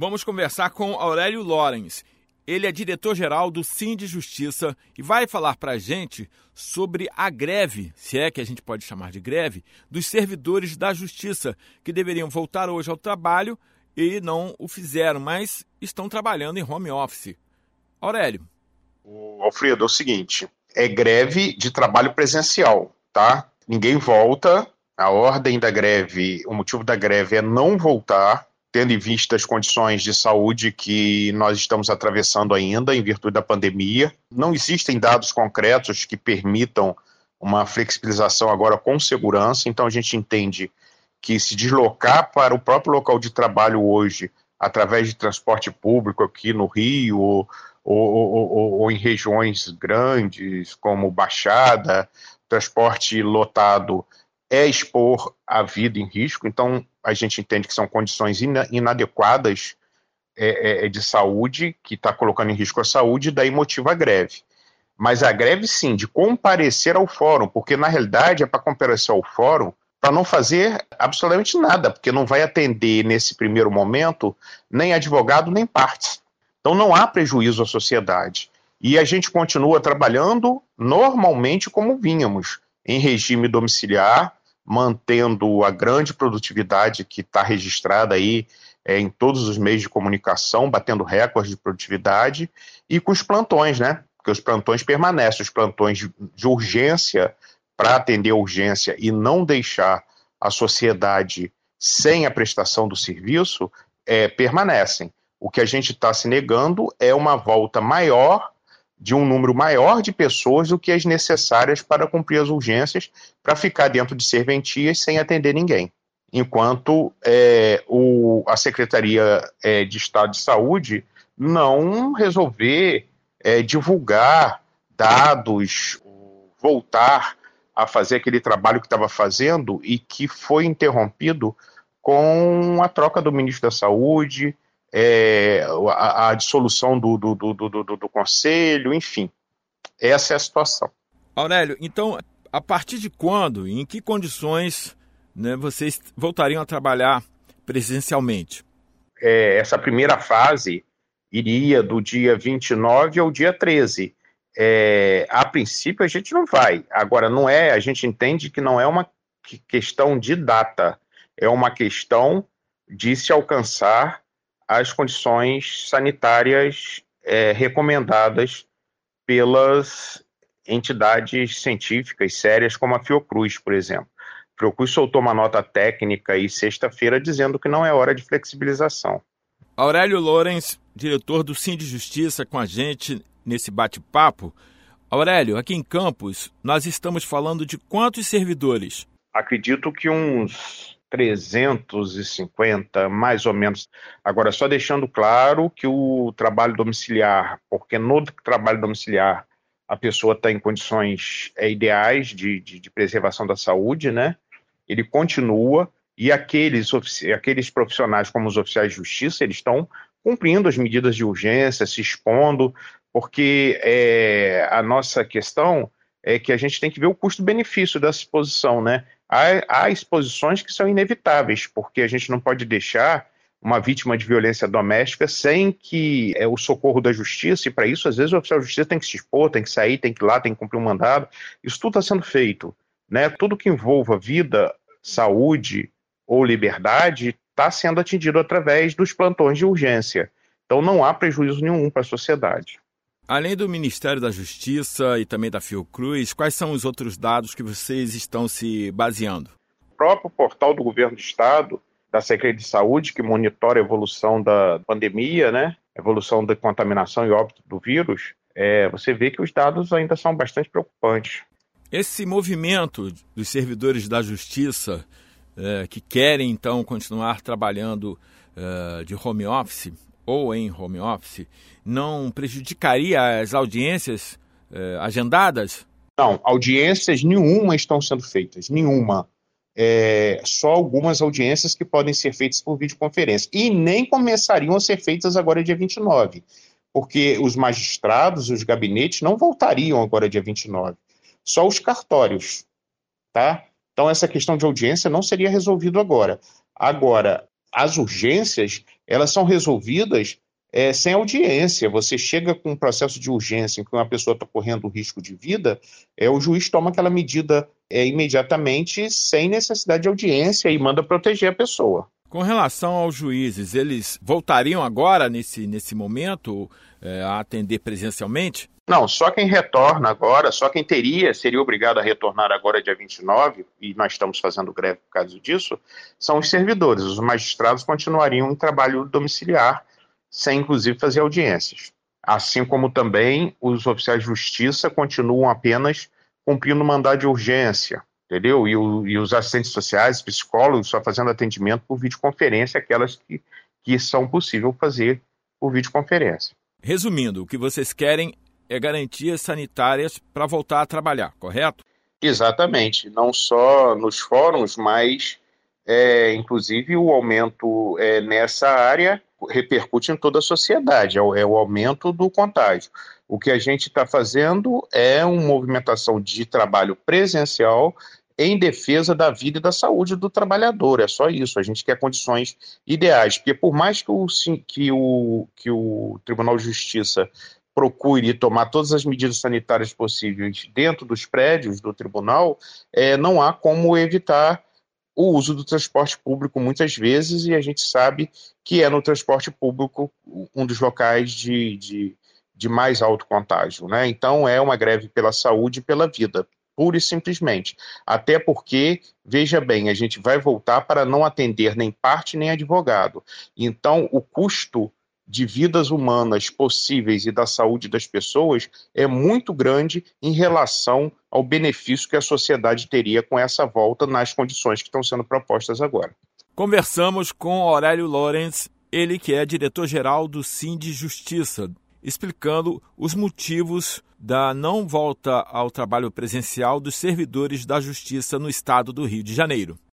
Vamos conversar com Aurélio Lorenz. Ele é diretor-geral do Sim de Justiça e vai falar para a gente sobre a greve, se é que a gente pode chamar de greve, dos servidores da Justiça, que deveriam voltar hoje ao trabalho e não o fizeram, mas estão trabalhando em home office. Aurélio. O Alfredo, é o seguinte: é greve de trabalho presencial, tá? Ninguém volta. A ordem da greve, o motivo da greve é não voltar tendo em vista as condições de saúde que nós estamos atravessando ainda em virtude da pandemia. Não existem dados concretos que permitam uma flexibilização agora com segurança, então a gente entende que se deslocar para o próprio local de trabalho hoje, através de transporte público aqui no Rio ou, ou, ou, ou em regiões grandes como Baixada, transporte lotado é expor a vida em risco, então a gente entende que são condições inadequadas é, é, de saúde, que está colocando em risco a saúde, daí motiva a greve. Mas a greve, sim, de comparecer ao fórum, porque na realidade é para comparecer ao fórum para não fazer absolutamente nada, porque não vai atender nesse primeiro momento nem advogado nem partes. Então não há prejuízo à sociedade. E a gente continua trabalhando normalmente como vínhamos, em regime domiciliar, mantendo a grande produtividade que está registrada aí é, em todos os meios de comunicação, batendo recordes de produtividade, e com os plantões, né? Porque os plantões permanecem, os plantões de, urgência para atender a urgência e não deixar a sociedade sem a prestação do serviço é, permanecem. O que a gente está se negando é uma volta maior de um número maior de pessoas do que as necessárias para cumprir as urgências, para ficar dentro de serventias sem atender ninguém. Enquanto é, o, a Secretaria é, de Estado de Saúde não resolver é, divulgar dados, voltar a fazer aquele trabalho que estava fazendo e que foi interrompido com a troca do ministro da Saúde, é, a, a, dissolução do, do, do, do, do conselho, enfim. Essa é a situação. Aurélio, então, a partir de quando e em que condições né, vocês voltariam a trabalhar presencialmente? É, essa primeira fase iria do dia 29 ao dia 13. É, a princípio a gente não vai. Agora, não é, a gente entende que não é uma questão de data, é uma questão de se alcançar as condições sanitárias é, recomendadas pelas entidades científicas sérias, como a Fiocruz, por exemplo. A Fiocruz soltou uma nota técnica aí sexta-feira dizendo que não é hora de flexibilização. Aurélio Lorenz, diretor do Sim de Justiça, com a gente nesse bate-papo. Aurélio, aqui em Campos, nós estamos falando de quantos servidores? Acredito que uns 350, mais ou menos. Agora, só deixando claro que o trabalho domiciliar, porque no trabalho domiciliar a pessoa está em condições é, ideais de, de, de, preservação da saúde, né? Ele continua e aqueles, aqueles profissionais, como os oficiais de justiça, eles estão cumprindo as medidas de urgência, se expondo, porque é, a nossa questão é que a gente tem que ver o custo-benefício dessa exposição, né? Há, há exposições que são inevitáveis, porque a gente não pode deixar uma vítima de violência doméstica sem que é, o socorro da justiça, e para isso, às vezes, o oficial de justiça tem que se expor, tem que sair, tem que ir lá, tem que cumprir um mandado. Isso tudo está sendo feito. Né? Tudo que envolva vida, saúde ou liberdade está sendo atingido através dos plantões de urgência. Então não há prejuízo nenhum para a sociedade. Além do Ministério da Justiça e também da Fiocruz, quais são os outros dados que vocês estão se baseando? O próprio portal do Governo do Estado, da Secretaria de Saúde, que monitora a evolução da pandemia, né? evolução da contaminação e óbito do vírus, é, você vê que os dados ainda são bastante preocupantes. Esse movimento dos servidores da Justiça é, que querem então continuar trabalhando é, de home office, ou em home office não prejudicaria as audiências eh, agendadas? Não, audiências nenhuma estão sendo feitas, nenhuma. É, só algumas audiências que podem ser feitas por videoconferência. E nem começariam a ser feitas agora dia 29, porque os magistrados, os gabinetes não voltariam agora dia 29. Só os cartórios, tá? Então essa questão de audiência não seria resolvido agora. Agora, as urgências elas são resolvidas é, sem audiência. Você chega com um processo de urgência em que uma pessoa está correndo risco de vida, é, o juiz toma aquela medida é, imediatamente, sem necessidade de audiência, e manda proteger a pessoa. Com relação aos juízes, eles voltariam agora, nesse, nesse momento, é, a atender presencialmente? Não, só quem retorna agora, só quem teria, seria obrigado a retornar agora dia 29, e nós estamos fazendo greve por causa disso, são os servidores. Os magistrados continuariam em trabalho domiciliar, sem inclusive fazer audiências. Assim como também os oficiais de justiça continuam apenas cumprindo mandado de urgência, entendeu? E, o, e, os assistentes sociais, psicólogos, só fazendo atendimento por videoconferência, aquelas que, que são possível fazer por videoconferência. Resumindo, o que vocês querem é garantias sanitárias para voltar a trabalhar, correto? Exatamente, não só nos fóruns, mas é, inclusive o aumento é, nessa área repercute em toda a sociedade, é o, é o aumento do contágio. O que a gente está fazendo é uma movimentação de trabalho presencial em defesa da vida e da saúde do trabalhador. É só isso. A gente quer condições ideais, porque por mais que o, que o, que o Tribunal de Justiça procure tomar todas as medidas sanitárias possíveis dentro dos prédios do tribunal, é, não há como evitar o uso do transporte público muitas vezes, e a gente sabe que é no transporte público um dos locais de, de, de mais alto contágio. Né? Então, é uma greve pela saúde e pela vida pura e simplesmente. Até porque, veja bem, a gente vai voltar para não atender nem parte nem advogado. Então, o custo de vidas humanas possíveis e da saúde das pessoas é muito grande em relação ao benefício que a sociedade teria com essa volta nas condições que estão sendo propostas agora. Conversamos com Aurélio Lorenz, ele que é diretor-geral do Sind Justiça, explicando os motivos da não volta ao trabalho presencial dos servidores da Justiça no estado do Rio de Janeiro.